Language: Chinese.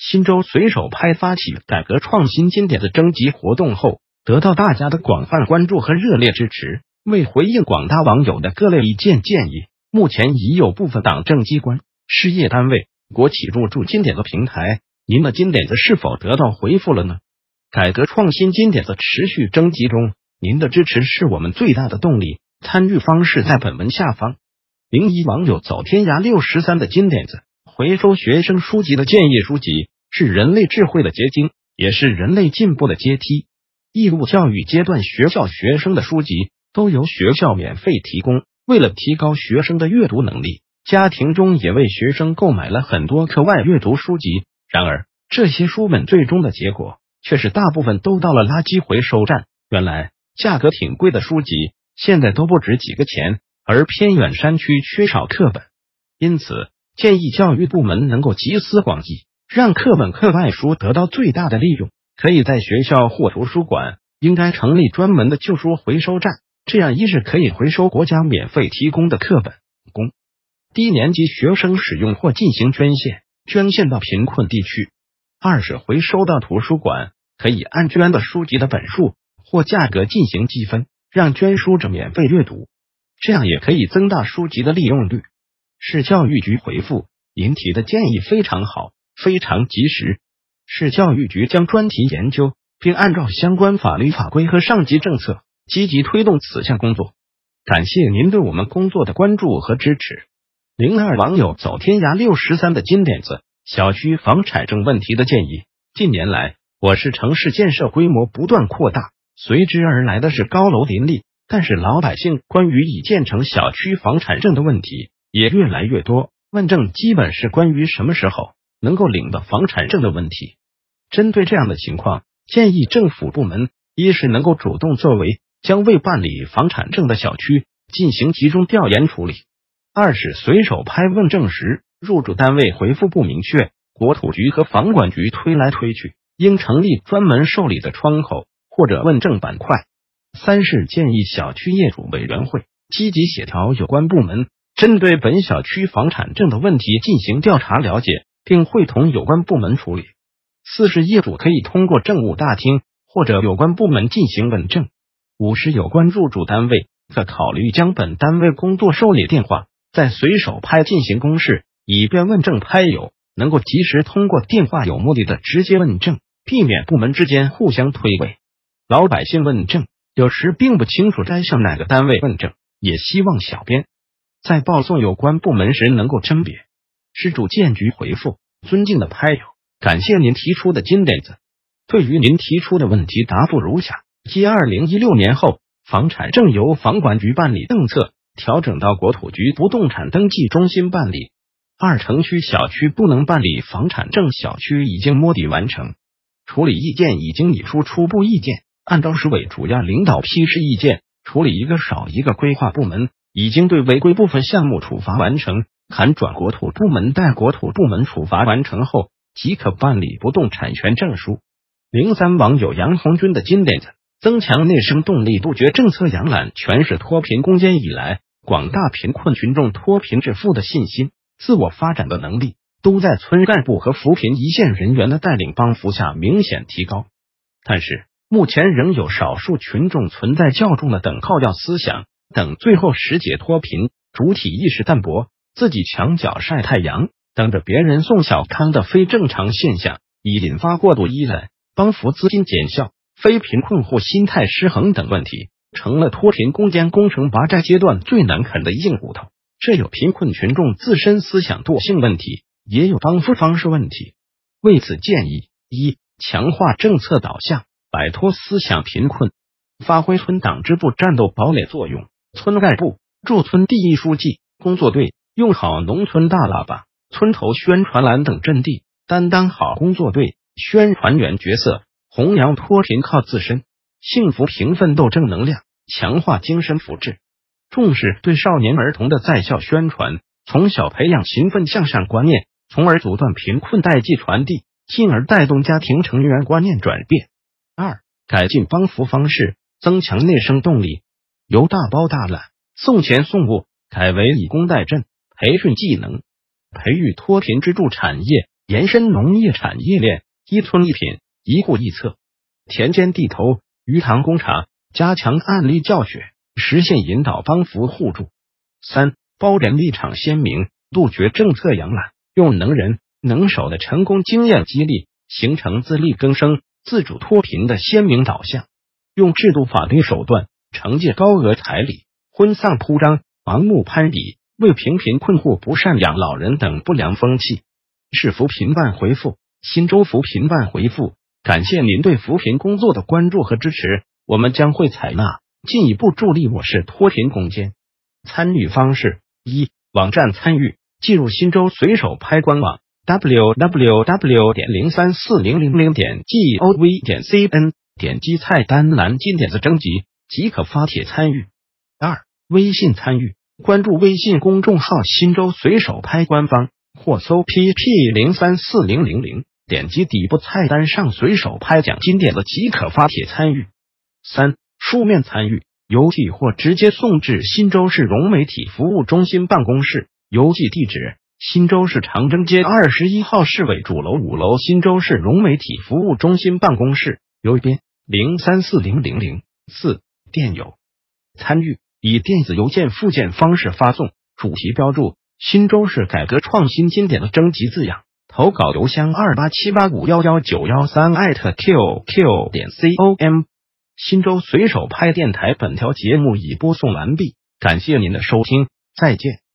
新州随手拍发起改革创新经典的征集活动后，得到大家的广泛关注和热烈支持。为回应广大网友的各类意见建议，目前已有部分党政机关、事业单位、国企入驻经典的平台。您的金点子是否得到回复了呢？改革创新金点子持续征集中，您的支持是我们最大的动力。参与方式在本文下方。零一网友走天涯六十三的金点子。回收学生书籍的建议书籍是人类智慧的结晶，也是人类进步的阶梯。义务教育阶段学校学生的书籍都由学校免费提供。为了提高学生的阅读能力，家庭中也为学生购买了很多课外阅读书籍。然而，这些书本最终的结果却是大部分都到了垃圾回收站。原来，价格挺贵的书籍现在都不值几个钱，而偏远山区缺少课本，因此。建议教育部门能够集思广益，让课本课外书得到最大的利用。可以在学校或图书馆应该成立专门的旧书回收站，这样一是可以回收国家免费提供的课本，供低年级学生使用或进行捐献，捐献到贫困地区；二是回收到图书馆，可以按捐的书籍的本数或价格进行积分，让捐书者免费阅读，这样也可以增大书籍的利用率。市教育局回复：您提的建议非常好，非常及时。市教育局将专题研究，并按照相关法律法规和上级政策，积极推动此项工作。感谢您对我们工作的关注和支持。零二网友走天涯六十三的金点子：小区房产证问题的建议。近年来，我市城市建设规模不断扩大，随之而来的是高楼林立，但是老百姓关于已建成小区房产证的问题。也越来越多，问证基本是关于什么时候能够领到房产证的问题。针对这样的情况，建议政府部门一是能够主动作为，将未办理房产证的小区进行集中调研处理；二是随手拍问证时，入住单位回复不明确，国土局和房管局推来推去，应成立专门受理的窗口或者问证板块；三是建议小区业主委员会积极协调有关部门。针对本小区房产证的问题进行调查了解，并会同有关部门处理。四是业主可以通过政务大厅或者有关部门进行问证。五是有关入住单位可考虑将本单位工作受理电话在随手拍进行公示，以便问证拍友能够及时通过电话有目的的直接问证，避免部门之间互相推诿。老百姓问证有时并不清楚该向哪个单位问证，也希望小编。在报送有关部门时能够甄别。施主建局回复：尊敬的拍友，感谢您提出的金点子。对于您提出的问题，答复如下：继二零一六年后，房产证由房管局办理政策调整到国土局不动产登记中心办理。二城区小区不能办理房产证，小区已经摸底完成，处理意见已经拟出初步意见，按照市委主要领导批示意见处理，一个少一个规划部门。已经对违规部分项目处罚完成，函转国土部门，待国土部门处罚完成后，即可办理不动产权证书。零三网友杨红军的金点子：增强内生动力，杜绝政策养懒。全市脱贫攻坚以来，广大贫困群众脱贫致富的信心、自我发展的能力，都在村干部和扶贫一线人员的带领帮扶下明显提高。但是，目前仍有少数群众存在较重的等靠要思想。等最后时解脱贫，主体意识淡薄，自己墙角晒太阳，等着别人送小康的非正常现象，已引发过度依赖、帮扶资金减效、非贫困户心态失衡等问题，成了脱贫攻坚工程拔寨阶段最难啃的硬骨头。这有贫困群众自身思想惰性问题，也有帮扶方式问题。为此，建议一强化政策导向，摆脱思想贫困，发挥村党支部战斗堡垒作用。村干部、驻村第一书记、工作队用好农村大喇叭、村头宣传栏等阵地，担当好工作队、宣传员角色，弘扬脱贫靠自身、幸福贫奋斗正能量，强化精神福祉。重视对少年儿童的在校宣传，从小培养勤奋向上观念，从而阻断贫困代际传递，进而带动家庭成员观念转变。二、改进帮扶方式，增强内生动力，由大包大揽、送钱送物改为以工代赈，培训技能，培育脱贫支柱产业，延伸农业产业链，一村一品，一户一策，田间地头，鱼塘工厂，加强案例教学。实现引导帮扶互助。三包人立场鲜明，杜绝政策养懒，用能人能手的成功经验激励，形成自力更生、自主脱贫的鲜明导向。用制度法律手段惩戒高额彩礼、婚丧铺张、盲目攀比、为平贫困户不赡养老人等不良风气。是扶贫办回复：新州扶贫办回复，感谢您对扶贫工作的关注和支持，我们将会采纳。进一步助力我市脱贫攻坚。参与方式：一、网站参与，进入新州随手拍官网 w w w 点零三四零零零点 g o v 点 c n，点击菜单栏金点子征集即可发帖参与。二、微信参与，关注微信公众号新州随手拍官方，或搜 p p 零三四零零零，点击底部菜单上随手拍奖金点的即可发帖参与。三。书面参与，邮寄或直接送至新州市融媒体服务中心办公室，邮寄地址：新州市长征街二十一号市委主楼五楼新州市融媒体服务中心办公室，邮编零三四零零零四。电邮参与以电子邮件附件方式发送，主题标注“新州市改革创新经典”的征集字样，投稿邮箱二八七八五幺幺九幺三艾特 qq 点 com。新州随手拍电台，本条节目已播送完毕，感谢您的收听，再见。